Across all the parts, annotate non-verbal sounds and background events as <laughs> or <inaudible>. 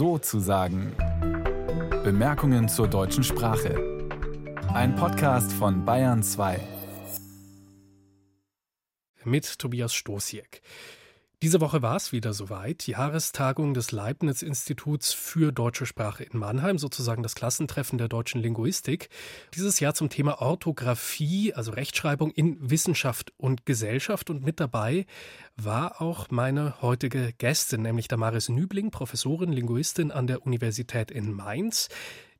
so zu sagen. Bemerkungen zur deutschen Sprache. Ein Podcast von Bayern 2. Mit Tobias Stosiek. Diese Woche war es wieder soweit. Jahrestagung des Leibniz-Instituts für deutsche Sprache in Mannheim, sozusagen das Klassentreffen der deutschen Linguistik. Dieses Jahr zum Thema Orthographie, also Rechtschreibung in Wissenschaft und Gesellschaft. Und mit dabei war auch meine heutige Gästin, nämlich Damaris Nübling, Professorin, Linguistin an der Universität in Mainz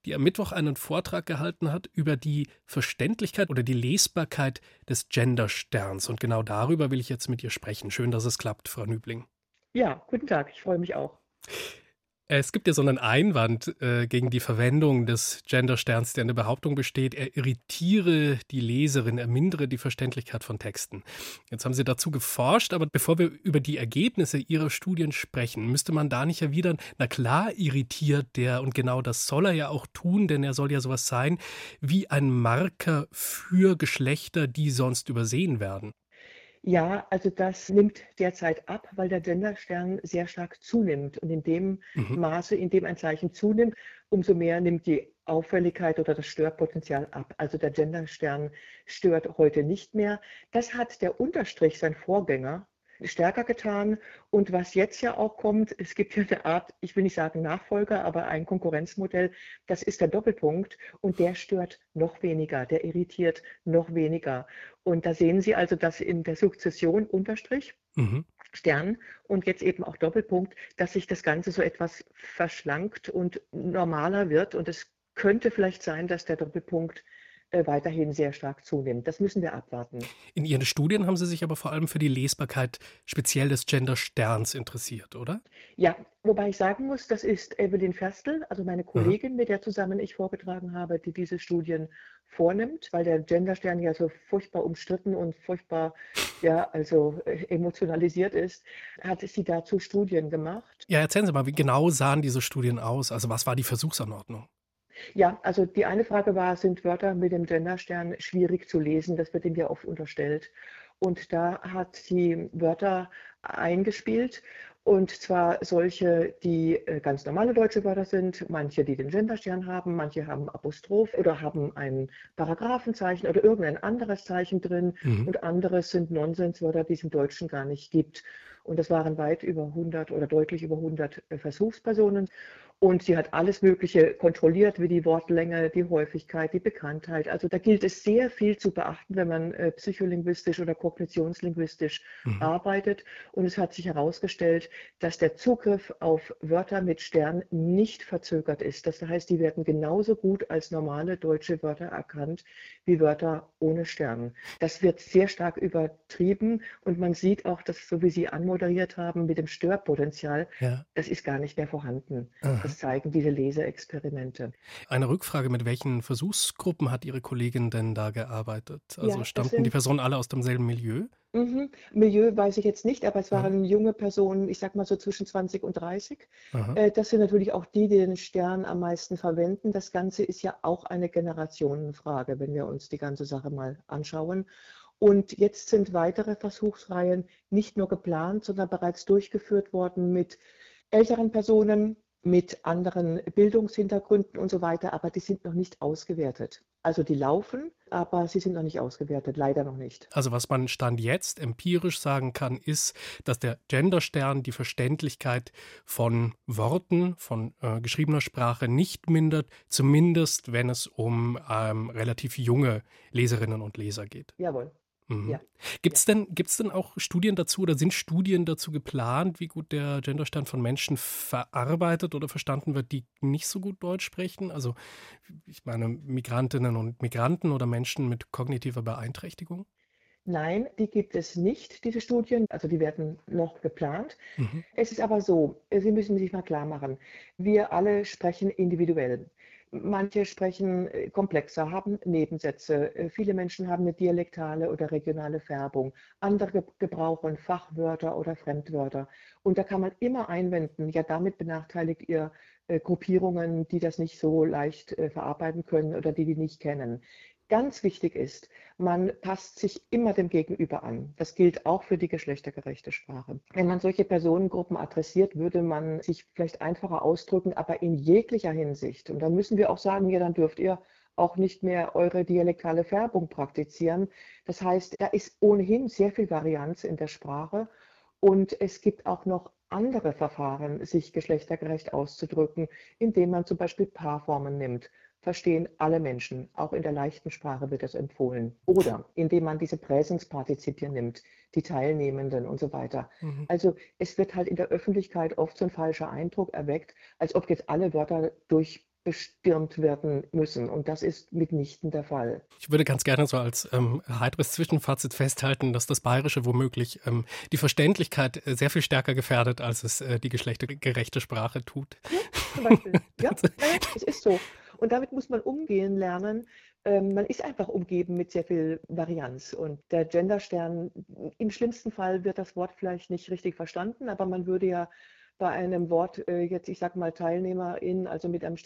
die am Mittwoch einen Vortrag gehalten hat über die Verständlichkeit oder die Lesbarkeit des Gendersterns. Und genau darüber will ich jetzt mit ihr sprechen. Schön, dass es klappt, Frau Nübling. Ja, guten Tag, ich freue mich auch. Es gibt ja so einen Einwand äh, gegen die Verwendung des Gendersterns, der in der Behauptung besteht, er irritiere die Leserin, er mindere die Verständlichkeit von Texten. Jetzt haben Sie dazu geforscht, aber bevor wir über die Ergebnisse Ihrer Studien sprechen, müsste man da nicht erwidern, na klar irritiert der und genau das soll er ja auch tun, denn er soll ja sowas sein wie ein Marker für Geschlechter, die sonst übersehen werden. Ja, also das nimmt derzeit ab, weil der Genderstern sehr stark zunimmt. Und in dem mhm. Maße, in dem ein Zeichen zunimmt, umso mehr nimmt die Auffälligkeit oder das Störpotenzial ab. Also der Genderstern stört heute nicht mehr. Das hat der Unterstrich, sein Vorgänger, stärker getan. Und was jetzt ja auch kommt, es gibt ja eine Art, ich will nicht sagen Nachfolger, aber ein Konkurrenzmodell, das ist der Doppelpunkt und der stört noch weniger, der irritiert noch weniger. Und da sehen Sie also, dass in der Sukzession Unterstrich, mhm. Stern und jetzt eben auch Doppelpunkt, dass sich das Ganze so etwas verschlankt und normaler wird. Und es könnte vielleicht sein, dass der Doppelpunkt äh, weiterhin sehr stark zunimmt. Das müssen wir abwarten. In Ihren Studien haben Sie sich aber vor allem für die Lesbarkeit speziell des Gender-Sterns interessiert, oder? Ja, wobei ich sagen muss, das ist Evelyn Ferstel, also meine Kollegin, mhm. mit der zusammen ich vorgetragen habe, die diese Studien vornimmt, weil der Genderstern ja so furchtbar umstritten und furchtbar, ja, also äh, emotionalisiert ist, hat sie dazu Studien gemacht. Ja, erzählen Sie mal, wie genau sahen diese Studien aus? Also was war die Versuchsanordnung? Ja, also die eine Frage war, sind Wörter mit dem Genderstern schwierig zu lesen? Das wird ihm ja oft unterstellt. Und da hat sie Wörter eingespielt und zwar solche, die äh, ganz normale deutsche Wörter sind, manche, die den Genderstern haben, manche haben Apostroph oder haben ein Paragraphenzeichen oder irgendein anderes Zeichen drin mhm. und andere sind Nonsenswörter, die es im Deutschen gar nicht gibt. Und das waren weit über 100 oder deutlich über 100 äh, Versuchspersonen. Und sie hat alles Mögliche kontrolliert, wie die Wortlänge, die Häufigkeit, die Bekanntheit. Also da gilt es sehr viel zu beachten, wenn man äh, psycholinguistisch oder kognitionslinguistisch mhm. arbeitet. Und es hat sich herausgestellt, dass der Zugriff auf Wörter mit Stern nicht verzögert ist. Das heißt, die werden genauso gut als normale deutsche Wörter erkannt wie Wörter ohne Stern. Das wird sehr stark übertrieben und man sieht auch, dass so wie Sie anmoderiert haben mit dem Störpotenzial, ja. das ist gar nicht mehr vorhanden. Aha. Das zeigen diese Leseexperimente. Eine Rückfrage, mit welchen Versuchsgruppen hat Ihre Kollegin denn da gearbeitet? Also ja, stammten sind, die Personen alle aus demselben Milieu? Mhm. Milieu weiß ich jetzt nicht, aber es waren ja. junge Personen, ich sag mal so zwischen 20 und 30. Aha. Äh, das sind natürlich auch die, die den Stern am meisten verwenden. Das Ganze ist ja auch eine Generationenfrage, wenn wir uns die ganze Sache mal anschauen. Und jetzt sind weitere Versuchsreihen nicht nur geplant, sondern bereits durchgeführt worden mit älteren Personen, mit anderen Bildungshintergründen und so weiter, aber die sind noch nicht ausgewertet. Also die laufen, aber sie sind noch nicht ausgewertet, leider noch nicht. Also was man Stand jetzt empirisch sagen kann, ist, dass der Genderstern die Verständlichkeit von Worten, von äh, geschriebener Sprache nicht mindert, zumindest wenn es um ähm, relativ junge Leserinnen und Leser geht. Jawohl. Mhm. Ja. Gibt es denn, gibt's denn auch Studien dazu oder sind Studien dazu geplant, wie gut der Genderstand von Menschen verarbeitet oder verstanden wird, die nicht so gut Deutsch sprechen? Also ich meine Migrantinnen und Migranten oder Menschen mit kognitiver Beeinträchtigung? Nein, die gibt es nicht, diese Studien. Also die werden noch geplant. Mhm. Es ist aber so, Sie müssen sich mal klar machen, wir alle sprechen individuell. Manche sprechen äh, komplexer, haben Nebensätze. Äh, viele Menschen haben eine dialektale oder regionale Färbung. Andere gebrauchen Fachwörter oder Fremdwörter. Und da kann man immer einwenden, ja, damit benachteiligt ihr äh, Gruppierungen, die das nicht so leicht verarbeiten können oder die die nicht kennen. Ganz wichtig ist, man passt sich immer dem Gegenüber an. Das gilt auch für die geschlechtergerechte Sprache. Wenn man solche Personengruppen adressiert, würde man sich vielleicht einfacher ausdrücken, aber in jeglicher Hinsicht. Und dann müssen wir auch sagen, ja, dann dürft ihr auch nicht mehr eure dialektale Färbung praktizieren. Das heißt, da ist ohnehin sehr viel Varianz in der Sprache und es gibt auch noch andere Verfahren, sich geschlechtergerecht auszudrücken, indem man zum Beispiel Paarformen nimmt. Verstehen alle Menschen, auch in der leichten Sprache wird das empfohlen. Oder indem man diese Präsenspartizipien nimmt, die Teilnehmenden und so weiter. Mhm. Also es wird halt in der Öffentlichkeit oft so ein falscher Eindruck erweckt, als ob jetzt alle Wörter durch bestürmt werden müssen. Und das ist mitnichten der Fall. Ich würde ganz gerne so als ähm, heiteres Zwischenfazit festhalten, dass das Bayerische womöglich ähm, die Verständlichkeit äh, sehr viel stärker gefährdet, als es äh, die geschlechtergerechte Sprache tut. Ja, zum Beispiel. <laughs> ja, es ist so. Und damit muss man umgehen lernen. Ähm, man ist einfach umgeben mit sehr viel Varianz. Und der Genderstern, im schlimmsten Fall wird das Wort vielleicht nicht richtig verstanden, aber man würde ja bei einem Wort äh, jetzt, ich sage mal Teilnehmerin, also mit einem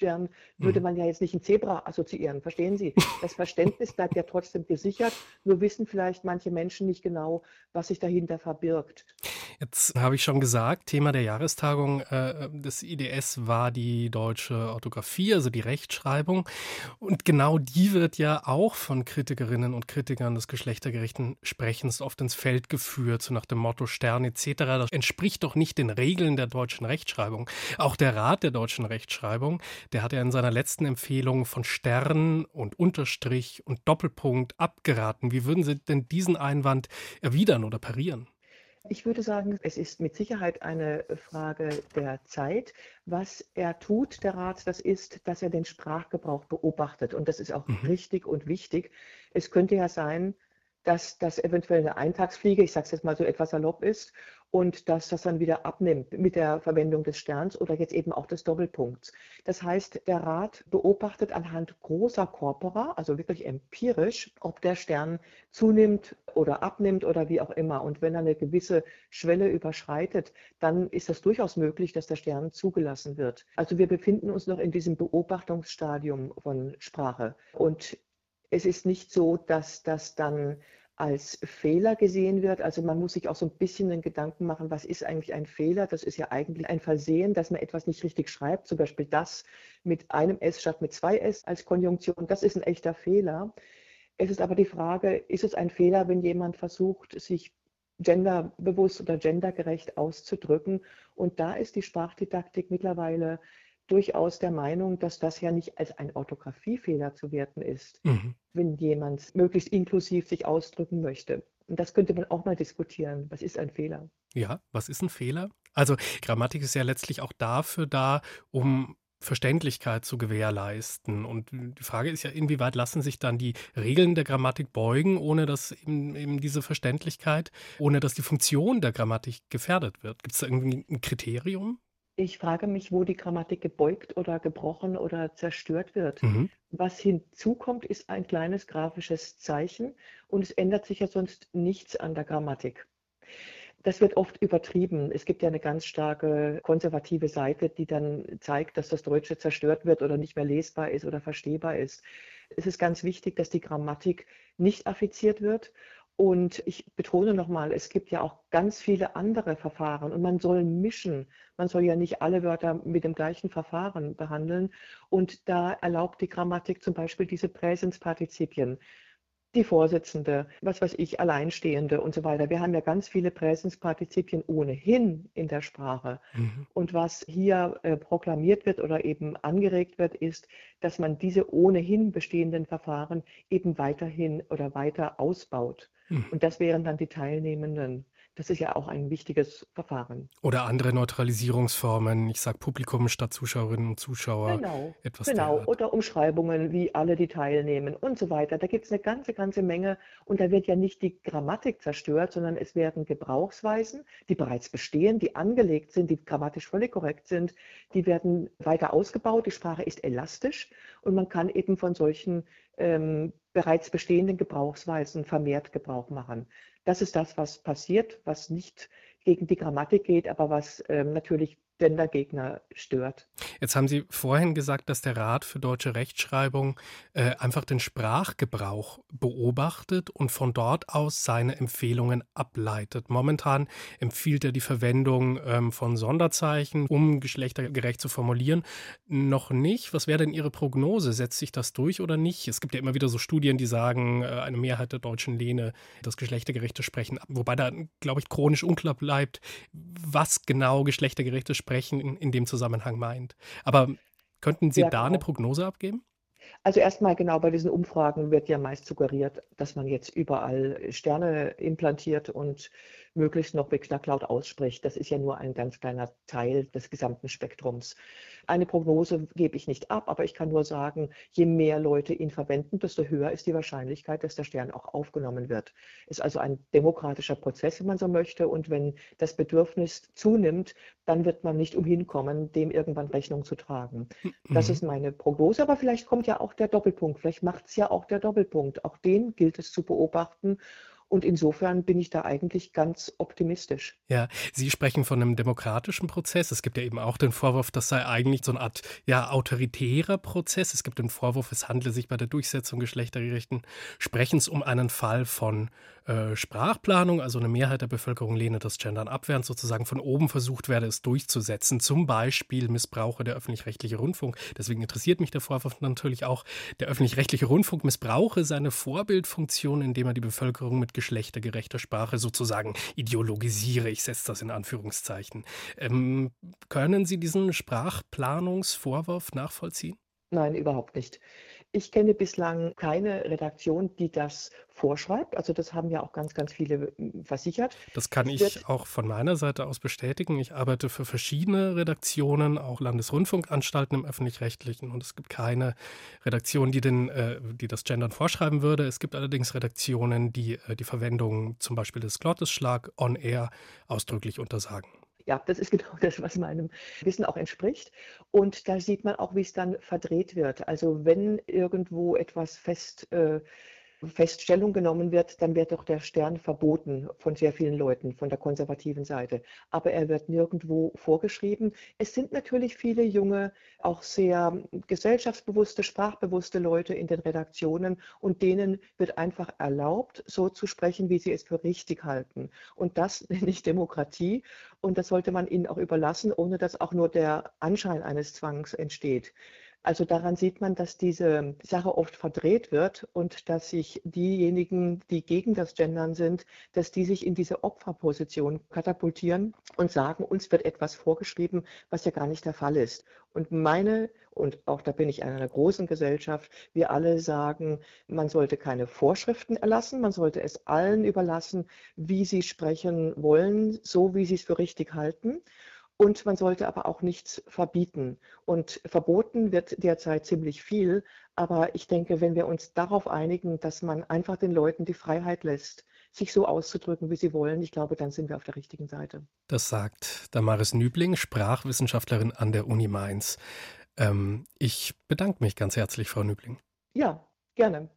Ständerstern, würde mhm. man ja jetzt nicht ein Zebra assoziieren. Verstehen Sie? Das Verständnis bleibt ja trotzdem gesichert. Nur wissen vielleicht manche Menschen nicht genau, was sich dahinter verbirgt. Jetzt habe ich schon gesagt, Thema der Jahrestagung äh, des IDS war die deutsche Orthographie, also die Rechtschreibung. Und genau die wird ja auch von Kritikerinnen und Kritikern des geschlechtergerechten Sprechens oft ins Feld geführt, so nach dem Motto Stern etc. Das entspricht doch nicht den Regeln der deutschen Rechtschreibung. Auch der Rat der deutschen Rechtschreibung, der hat ja in seiner letzten Empfehlung von Stern und Unterstrich und Doppelpunkt abgeraten. Wie würden Sie denn diesen Einwand erwidern oder parieren? Ich würde sagen, es ist mit Sicherheit eine Frage der Zeit. Was er tut, der Rat, das ist, dass er den Sprachgebrauch beobachtet. Und das ist auch mhm. richtig und wichtig. Es könnte ja sein, dass das eventuell eine Eintagsfliege, ich sage es jetzt mal so etwas salopp ist, und dass das dann wieder abnimmt mit der Verwendung des Sterns oder jetzt eben auch des Doppelpunkts. Das heißt, der Rat beobachtet anhand großer Korpora, also wirklich empirisch, ob der Stern zunimmt oder abnimmt oder wie auch immer. Und wenn er eine gewisse Schwelle überschreitet, dann ist das durchaus möglich, dass der Stern zugelassen wird. Also wir befinden uns noch in diesem Beobachtungsstadium von Sprache. Und es ist nicht so, dass das dann als Fehler gesehen wird. Also man muss sich auch so ein bisschen den Gedanken machen, was ist eigentlich ein Fehler? Das ist ja eigentlich ein Versehen, dass man etwas nicht richtig schreibt. Zum Beispiel das mit einem S statt mit zwei S als Konjunktion. Das ist ein echter Fehler. Es ist aber die Frage, ist es ein Fehler, wenn jemand versucht, sich genderbewusst oder gendergerecht auszudrücken? Und da ist die Sprachdidaktik mittlerweile durchaus der Meinung, dass das ja nicht als ein Orthographiefehler zu werten ist, mhm. wenn jemand möglichst inklusiv sich ausdrücken möchte. Und das könnte man auch mal diskutieren. Was ist ein Fehler? Ja, was ist ein Fehler? Also Grammatik ist ja letztlich auch dafür da, um Verständlichkeit zu gewährleisten. Und die Frage ist ja, inwieweit lassen sich dann die Regeln der Grammatik beugen, ohne dass eben, eben diese Verständlichkeit, ohne dass die Funktion der Grammatik gefährdet wird? Gibt es da irgendwie ein Kriterium? Ich frage mich, wo die Grammatik gebeugt oder gebrochen oder zerstört wird. Mhm. Was hinzukommt, ist ein kleines grafisches Zeichen und es ändert sich ja sonst nichts an der Grammatik. Das wird oft übertrieben. Es gibt ja eine ganz starke konservative Seite, die dann zeigt, dass das Deutsche zerstört wird oder nicht mehr lesbar ist oder verstehbar ist. Es ist ganz wichtig, dass die Grammatik nicht affiziert wird und ich betone nochmal, es gibt ja auch ganz viele andere Verfahren und man soll mischen. Man soll ja nicht alle Wörter mit dem gleichen Verfahren behandeln. Und da erlaubt die Grammatik zum Beispiel diese Präsenspartizipien. Die Vorsitzende, was weiß ich, Alleinstehende und so weiter. Wir haben ja ganz viele Präsenspartizipien ohnehin in der Sprache. Mhm. Und was hier äh, proklamiert wird oder eben angeregt wird, ist, dass man diese ohnehin bestehenden Verfahren eben weiterhin oder weiter ausbaut. Hm. Und das wären dann die Teilnehmenden. Das ist ja auch ein wichtiges Verfahren. Oder andere Neutralisierungsformen. Ich sage Publikum statt Zuschauerinnen und Zuschauer. Genau. Etwas genau. Oder Umschreibungen, wie alle, die teilnehmen und so weiter. Da gibt es eine ganze, ganze Menge. Und da wird ja nicht die Grammatik zerstört, sondern es werden Gebrauchsweisen, die bereits bestehen, die angelegt sind, die grammatisch völlig korrekt sind, die werden weiter ausgebaut. Die Sprache ist elastisch und man kann eben von solchen ähm, bereits bestehenden Gebrauchsweisen vermehrt Gebrauch machen. Das ist das, was passiert, was nicht gegen die Grammatik geht, aber was ähm, natürlich Gendergegner stört. Jetzt haben Sie vorhin gesagt, dass der Rat für deutsche Rechtschreibung äh, einfach den Sprachgebrauch beobachtet und von dort aus seine Empfehlungen ableitet. Momentan empfiehlt er die Verwendung ähm, von Sonderzeichen, um geschlechtergerecht zu formulieren. Noch nicht. Was wäre denn Ihre Prognose? Setzt sich das durch oder nicht? Es gibt ja immer wieder so Studien, die sagen, äh, eine Mehrheit der Deutschen lehne das geschlechtergerechte Sprechen ab. Wobei da, glaube ich, chronisch unklar bleibt, was genau geschlechtergerechtes Sprechen in, in dem Zusammenhang meint. Aber könnten Sie ja, da genau. eine Prognose abgeben? Also erstmal genau bei diesen Umfragen wird ja meist suggeriert, dass man jetzt überall Sterne implantiert und möglichst noch mit Knacklaut ausspricht. Das ist ja nur ein ganz kleiner Teil des gesamten Spektrums. Eine Prognose gebe ich nicht ab, aber ich kann nur sagen, je mehr Leute ihn verwenden, desto höher ist die Wahrscheinlichkeit, dass der Stern auch aufgenommen wird. Ist also ein demokratischer Prozess, wenn man so möchte. Und wenn das Bedürfnis zunimmt, dann wird man nicht umhin kommen, dem irgendwann Rechnung zu tragen. Das mhm. ist meine Prognose, aber vielleicht kommt ja auch der Doppelpunkt. Vielleicht macht es ja auch der Doppelpunkt. Auch den gilt es zu beobachten und insofern bin ich da eigentlich ganz optimistisch. Ja, Sie sprechen von einem demokratischen Prozess. Es gibt ja eben auch den Vorwurf, das sei eigentlich so eine Art ja, autoritärer Prozess. Es gibt den Vorwurf, es handle sich bei der Durchsetzung geschlechtergerechten Sprechens um einen Fall von äh, Sprachplanung, also eine Mehrheit der Bevölkerung lehne das Gendern ab, während sozusagen von oben versucht werde, es durchzusetzen. Zum Beispiel missbrauche der öffentlich-rechtliche Rundfunk. Deswegen interessiert mich der Vorwurf natürlich auch, der öffentlich-rechtliche Rundfunk missbrauche seine Vorbildfunktion, indem er die Bevölkerung mit geschlechtergerechter Sprache sozusagen ideologisiere. Ich setze das in Anführungszeichen. Ähm, können Sie diesen Sprachplanungsvorwurf nachvollziehen? Nein, überhaupt nicht. Ich kenne bislang keine Redaktion, die das vorschreibt. Also das haben ja auch ganz, ganz viele hm, versichert. Das kann ich auch von meiner Seite aus bestätigen. Ich arbeite für verschiedene Redaktionen, auch Landesrundfunkanstalten im öffentlich-rechtlichen. Und es gibt keine Redaktion, die, den, äh, die das Gendern vorschreiben würde. Es gibt allerdings Redaktionen, die äh, die Verwendung zum Beispiel des Glottisschlag on air ausdrücklich untersagen. Ja, das ist <laughs> genau das, was meinem Wissen auch entspricht. Und da sieht man auch, wie es dann verdreht wird. Also wenn irgendwo etwas fest äh, Feststellung genommen wird, dann wird doch der Stern verboten von sehr vielen Leuten, von der konservativen Seite. Aber er wird nirgendwo vorgeschrieben. Es sind natürlich viele junge, auch sehr gesellschaftsbewusste, sprachbewusste Leute in den Redaktionen und denen wird einfach erlaubt, so zu sprechen, wie sie es für richtig halten. Und das <laughs> nenne ich Demokratie. Und das sollte man ihnen auch überlassen, ohne dass auch nur der Anschein eines Zwangs entsteht. Also daran sieht man, dass diese Sache oft verdreht wird und dass sich diejenigen, die gegen das Gendern sind, dass die sich in diese Opferposition katapultieren und sagen, uns wird etwas vorgeschrieben, was ja gar nicht der Fall ist. Und meine, und auch da bin ich in einer großen Gesellschaft, wir alle sagen, man sollte keine Vorschriften erlassen, man sollte es allen überlassen, wie sie sprechen wollen, so wie sie es für richtig halten. Und man sollte aber auch nichts verbieten. Und verboten wird derzeit ziemlich viel. Aber ich denke, wenn wir uns darauf einigen, dass man einfach den Leuten die Freiheit lässt, sich so auszudrücken, wie sie wollen, ich glaube, dann sind wir auf der richtigen Seite. Das sagt Damaris Nübling, Sprachwissenschaftlerin an der Uni Mainz. Ähm, ich bedanke mich ganz herzlich, Frau Nübling. Ja, gerne.